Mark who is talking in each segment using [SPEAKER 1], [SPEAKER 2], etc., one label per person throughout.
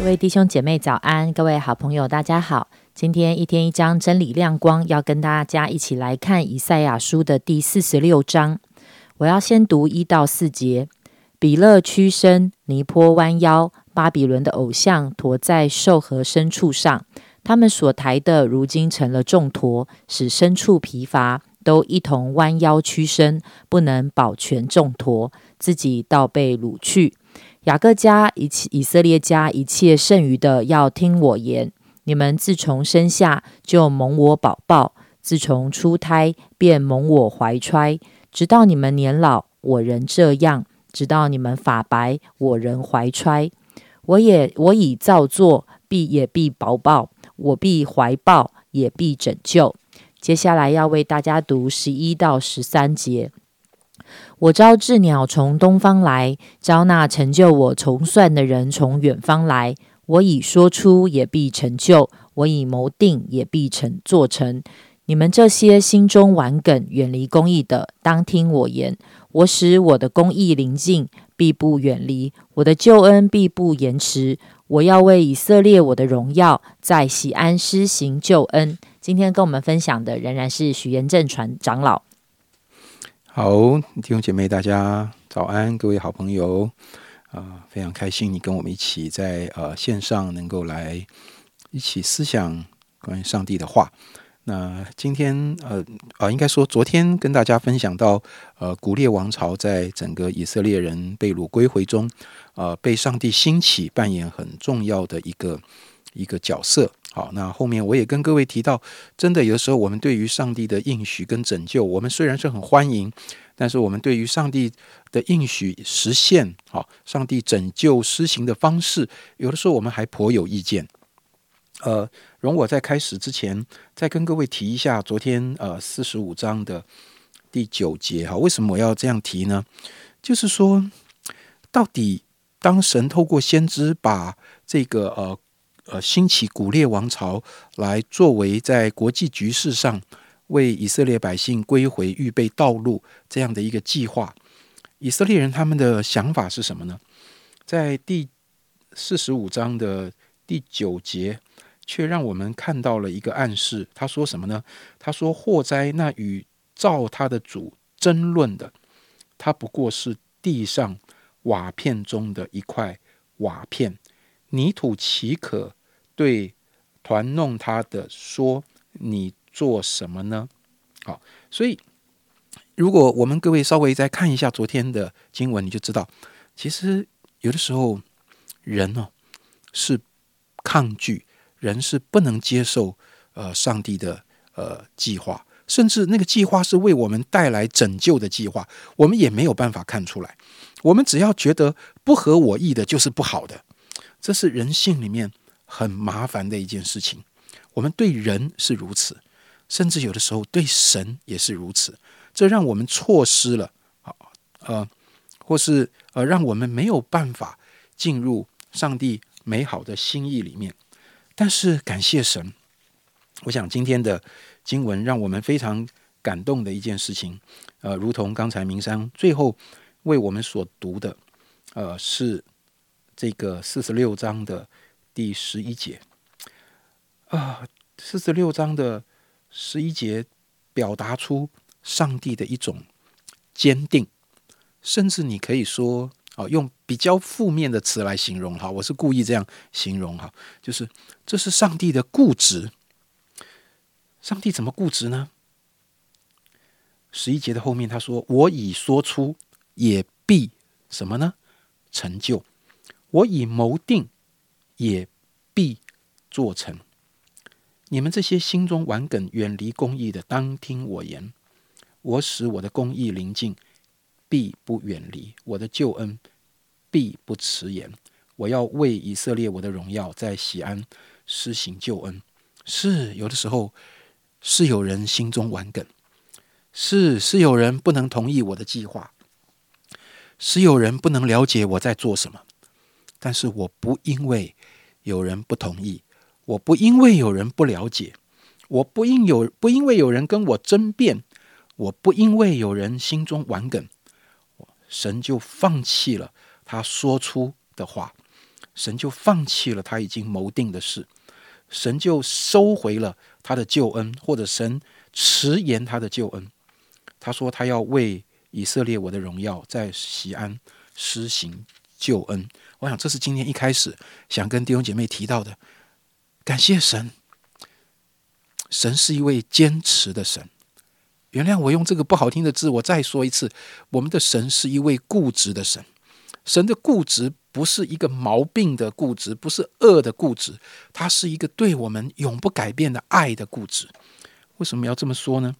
[SPEAKER 1] 各位弟兄姐妹早安，各位好朋友大家好。今天一天一章真理亮光，要跟大家一起来看以赛亚书的第四十六章。我要先读一到四节：比勒屈身，尼坡弯腰，巴比伦的偶像驮在兽和牲畜上，他们所抬的如今成了重驮，使牲畜疲乏，都一同弯腰屈身，不能保全重驮，自己倒被掳去。雅各家一切以色列家一切剩余的，要听我言。你们自从生下就蒙我宝宝，自从出胎便蒙我怀揣，直到你们年老，我仍这样；直到你们发白，我仍怀揣。我也我已造作，必也必保抱；我必怀抱，也必拯救。接下来要为大家读十一到十三节。我招致鸟从东方来，招那成就我从算的人从远方来。我已说出，也必成就；我已谋定，也必成做成。你们这些心中顽梗、远离公义的，当听我言。我使我的公义临近，必不远离；我的救恩必不延迟。我要为以色列我的荣耀，在喜安施行救恩。今天跟我们分享的仍然是许延正传长老。
[SPEAKER 2] 好，弟兄姐妹，大家早安，各位好朋友啊，非常开心你跟我们一起在呃线上能够来一起思想关于上帝的话。那今天呃啊，应该说昨天跟大家分享到呃古列王朝在整个以色列人被掳归回中，呃被上帝兴起扮演很重要的一个一个角色。好，那后面我也跟各位提到，真的有的时候我们对于上帝的应许跟拯救，我们虽然是很欢迎，但是我们对于上帝的应许实现，好，上帝拯救施行的方式，有的时候我们还颇有意见。呃，容我在开始之前，再跟各位提一下昨天呃四十五章的第九节哈，为什么我要这样提呢？就是说，到底当神透过先知把这个呃。呃，兴起古列王朝来作为在国际局势上为以色列百姓归回预备道路这样的一个计划。以色列人他们的想法是什么呢？在第四十五章的第九节，却让我们看到了一个暗示。他说什么呢？他说：“祸灾那与造他的主争论的，他不过是地上瓦片中的一块瓦片，泥土岂可？”对，团弄他的说：“你做什么呢？”好，所以如果我们各位稍微再看一下昨天的经文，你就知道，其实有的时候人哦是抗拒，人是不能接受呃上帝的呃计划，甚至那个计划是为我们带来拯救的计划，我们也没有办法看出来。我们只要觉得不合我意的，就是不好的，这是人性里面。很麻烦的一件事情，我们对人是如此，甚至有的时候对神也是如此，这让我们错失了啊呃，或是呃，让我们没有办法进入上帝美好的心意里面。但是感谢神，我想今天的经文让我们非常感动的一件事情，呃，如同刚才明山最后为我们所读的，呃，是这个四十六章的。第十一节啊，四十六章的十一节表达出上帝的一种坚定，甚至你可以说哦，用比较负面的词来形容哈，我是故意这样形容哈，就是这是上帝的固执。上帝怎么固执呢？十一节的后面他说：“我已说出，也必什么呢？成就。我已谋定。”也必做成。你们这些心中顽梗、远离公义的，当听我言。我使我的公义临近，必不远离；我的救恩必不迟延。我要为以色列我的荣耀在西安施行救恩。是有的时候是有人心中顽梗，是是有人不能同意我的计划，是有人不能了解我在做什么。但是我不因为有人不同意，我不因为有人不了解，我不因有不因为有人跟我争辩，我不因为有人心中顽梗，神就放弃了他说出的话。神就放弃了他已经谋定的事，神就收回了他的救恩，或者神迟延他的救恩。他说他要为以色列我的荣耀在西安施行救恩。我想这是今天一开始想跟弟兄姐妹提到的。感谢神，神是一位坚持的神。原谅我用这个不好听的字，我再说一次，我们的神是一位固执的神。神的固执不是一个毛病的固执，不是恶的固执，它是一个对我们永不改变的爱的固执。为什么要这么说呢？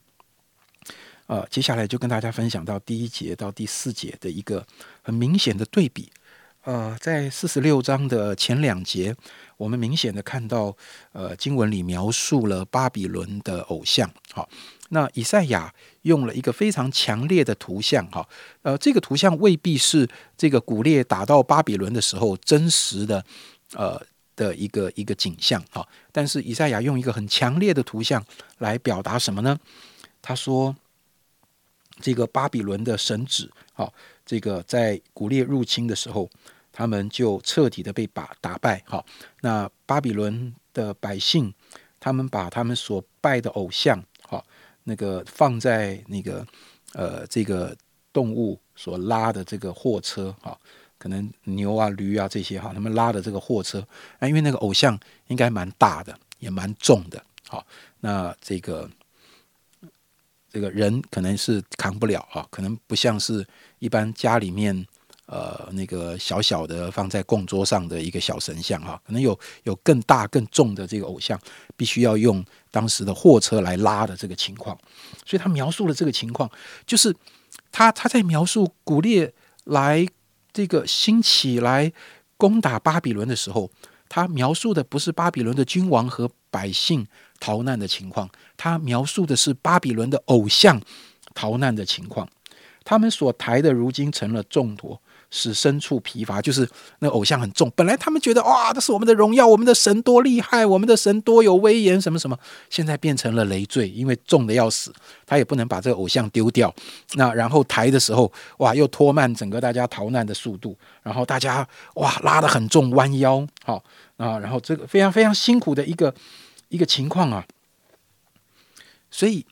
[SPEAKER 2] 呃，接下来就跟大家分享到第一节到第四节的一个很明显的对比。呃，在四十六章的前两节，我们明显的看到，呃，经文里描述了巴比伦的偶像。好，那以赛亚用了一个非常强烈的图像。哈，呃，这个图像未必是这个古列打到巴比伦的时候真实的，呃的一个一个景象。哈，但是以赛亚用一个很强烈的图像来表达什么呢？他说。这个巴比伦的神旨，好，这个在古列入侵的时候，他们就彻底的被把打败。好，那巴比伦的百姓，他们把他们所拜的偶像，好，那个放在那个呃这个动物所拉的这个货车，好，可能牛啊、驴啊这些哈，他们拉的这个货车，啊，因为那个偶像应该蛮大的，也蛮重的，好，那这个。这个人可能是扛不了啊，可能不像是一般家里面呃那个小小的放在供桌上的一个小神像哈，可能有有更大更重的这个偶像，必须要用当时的货车来拉的这个情况，所以他描述了这个情况，就是他他在描述古列来这个兴起来攻打巴比伦的时候，他描述的不是巴比伦的君王和百姓。逃难的情况，他描述的是巴比伦的偶像逃难的情况。他们所抬的，如今成了重托，使牲畜疲乏。就是那偶像很重，本来他们觉得哇，这是我们的荣耀，我们的神多厉害，我们的神多有威严，什么什么。现在变成了累赘，因为重的要死，他也不能把这个偶像丢掉。那然后抬的时候，哇，又拖慢整个大家逃难的速度。然后大家哇，拉得很重，弯腰，好啊，然后这个非常非常辛苦的一个。一个情况啊，所以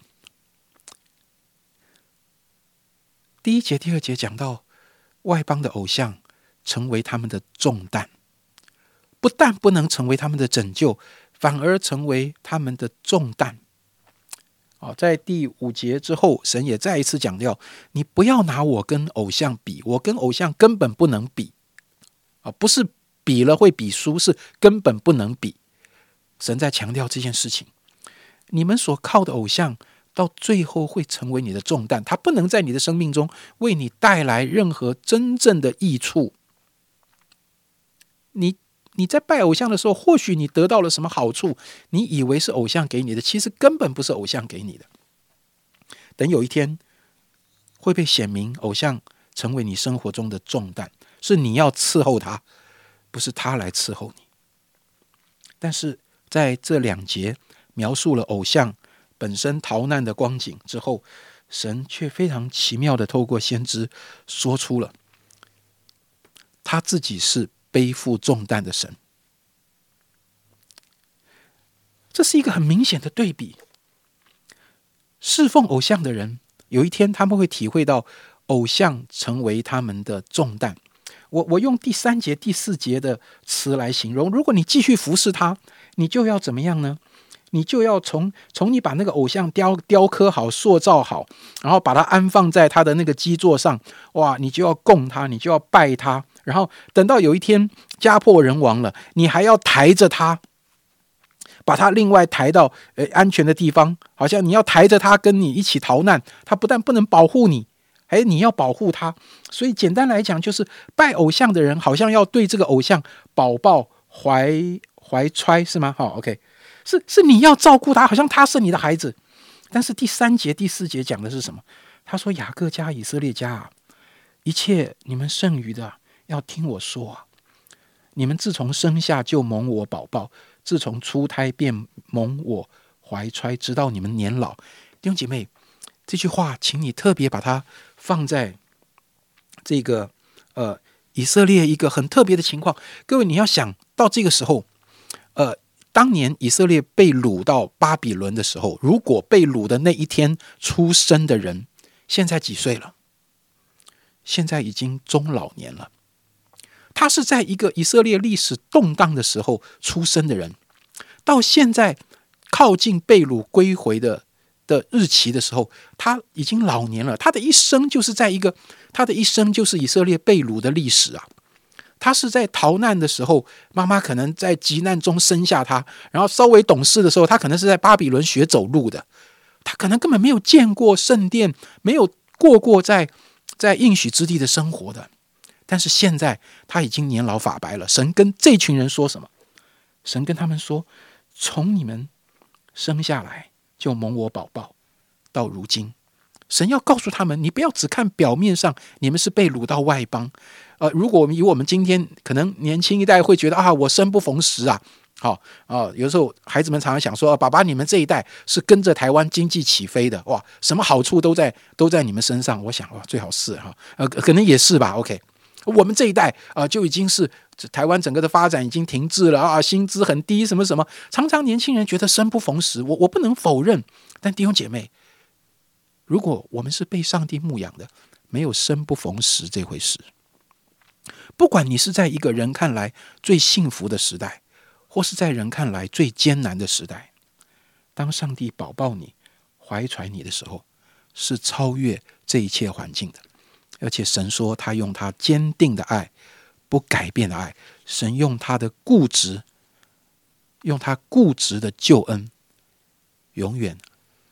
[SPEAKER 2] 第一节、第二节讲到外邦的偶像成为他们的重担，不但不能成为他们的拯救，反而成为他们的重担。好，在第五节之后，神也再一次强调：你不要拿我跟偶像比，我跟偶像根本不能比啊！不是比了会比输，是根本不能比。神在强调这件事情：你们所靠的偶像，到最后会成为你的重担，它不能在你的生命中为你带来任何真正的益处。你你在拜偶像的时候，或许你得到了什么好处，你以为是偶像给你的，其实根本不是偶像给你的。等有一天会被显明，偶像成为你生活中的重担，是你要伺候他，不是他来伺候你。但是。在这两节描述了偶像本身逃难的光景之后，神却非常奇妙的透过先知说出了他自己是背负重担的神。这是一个很明显的对比。侍奉偶像的人，有一天他们会体会到偶像成为他们的重担。我我用第三节、第四节的词来形容：如果你继续服侍他。你就要怎么样呢？你就要从从你把那个偶像雕雕刻好、塑造好，然后把它安放在他的那个基座上。哇，你就要供他，你就要拜他。然后等到有一天家破人亡了，你还要抬着他，把他另外抬到呃安全的地方。好像你要抬着他跟你一起逃难，他不但不能保护你，哎，你要保护他。所以简单来讲，就是拜偶像的人好像要对这个偶像宝宝怀。怀揣是吗？好，OK，是是你要照顾他，好像他是你的孩子。但是第三节、第四节讲的是什么？他说：“雅各家、以色列家，一切你们剩余的，要听我说啊。你们自从生下就蒙我宝宝，自从出胎便蒙我怀揣，直到你们年老。弟兄姐妹，这句话，请你特别把它放在这个呃。”以色列一个很特别的情况。各位，你要想到这个时候，呃，当年以色列被掳到巴比伦的时候，如果被掳的那一天出生的人，现在几岁了？现在已经中老年了。他是在一个以色列历史动荡的时候出生的人，到现在靠近被掳归回的的日期的时候，他已经老年了。他的一生就是在一个，他的一生就是以色列被掳的历史啊。他是在逃难的时候，妈妈可能在急难中生下他，然后稍微懂事的时候，他可能是在巴比伦学走路的。他可能根本没有见过圣殿，没有过过在在应许之地的生活的。但是现在他已经年老发白了。神跟这群人说什么？神跟他们说：“从你们生下来就蒙我宝宝，到如今，神要告诉他们：你不要只看表面上，你们是被掳到外邦。呃，如果我们以我们今天可能年轻一代会觉得啊，我生不逢时啊，好啊，有时候孩子们常常想说：爸爸，你们这一代是跟着台湾经济起飞的哇，什么好处都在都在你们身上。我想哇，最好是哈，呃，可能也是吧。OK。”我们这一代啊，就已经是台湾整个的发展已经停滞了啊，薪资很低，什么什么，常常年轻人觉得生不逢时。我我不能否认，但弟兄姐妹，如果我们是被上帝牧养的，没有生不逢时这回事。不管你是在一个人看来最幸福的时代，或是在人看来最艰难的时代，当上帝保抱你、怀揣你的时候，是超越这一切环境的。而且神说，他用他坚定的爱，不改变的爱。神用他的固执，用他固执的救恩，永远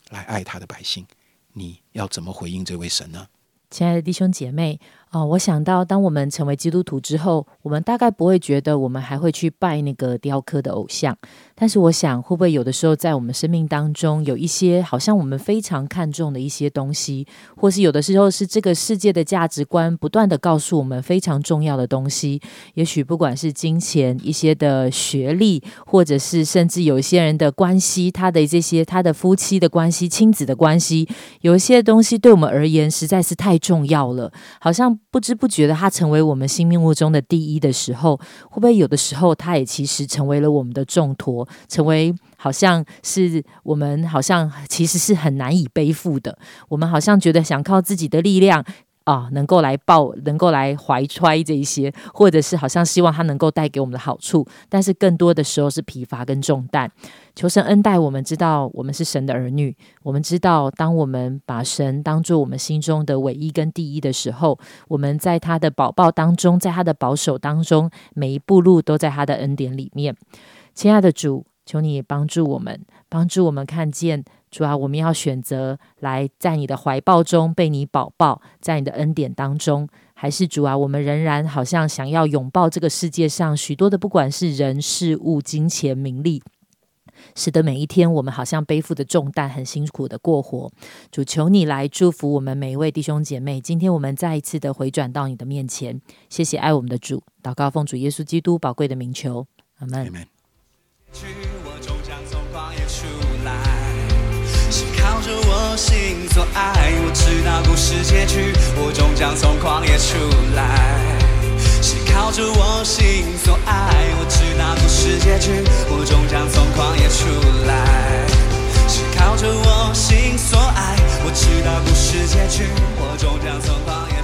[SPEAKER 2] 来爱他的百姓。你要怎么回应这位神呢？
[SPEAKER 1] 亲爱的弟兄姐妹。哦，我想到，当我们成为基督徒之后，我们大概不会觉得我们还会去拜那个雕刻的偶像。但是，我想会不会有的时候在我们生命当中有一些好像我们非常看重的一些东西，或是有的时候是这个世界的价值观不断的告诉我们非常重要的东西。也许不管是金钱、一些的学历，或者是甚至有一些人的关系，他的这些他的夫妻的关系、亲子的关系，有一些东西对我们而言实在是太重要了，好像。不知不觉的，他成为我们新命物中的第一的时候，会不会有的时候，他也其实成为了我们的重托，成为好像是我们好像其实是很难以背负的，我们好像觉得想靠自己的力量。啊，能够来抱，能够来怀揣这一些，或者是好像希望他能够带给我们的好处，但是更多的时候是疲乏跟重担。求神恩待我们，知道我们是神的儿女，我们知道当我们把神当做我们心中的唯一跟第一的时候，我们在他的宝宝当中，在他的保守当中，每一步路都在他的恩典里面。亲爱的主，求你帮助我们，帮助我们看见。主啊，我们要选择来在你的怀抱中被你保抱，在你的恩典当中，还是主啊，我们仍然好像想要拥抱这个世界上许多的，不管是人事物、金钱、名利，使得每一天我们好像背负的重担，很辛苦的过活。主，求你来祝福我们每一位弟兄姐妹。今天我们再一次的回转到你的面前，谢谢爱我们的主，祷告奉主耶稣基督宝贵的名求，阿门。着我心所爱，我知道故事结局，我终将从狂野出来。是靠着我心所爱，我知道故事结局，我终将从狂野出来。是靠着我心所爱，我知道故事结局，我终将从狂野。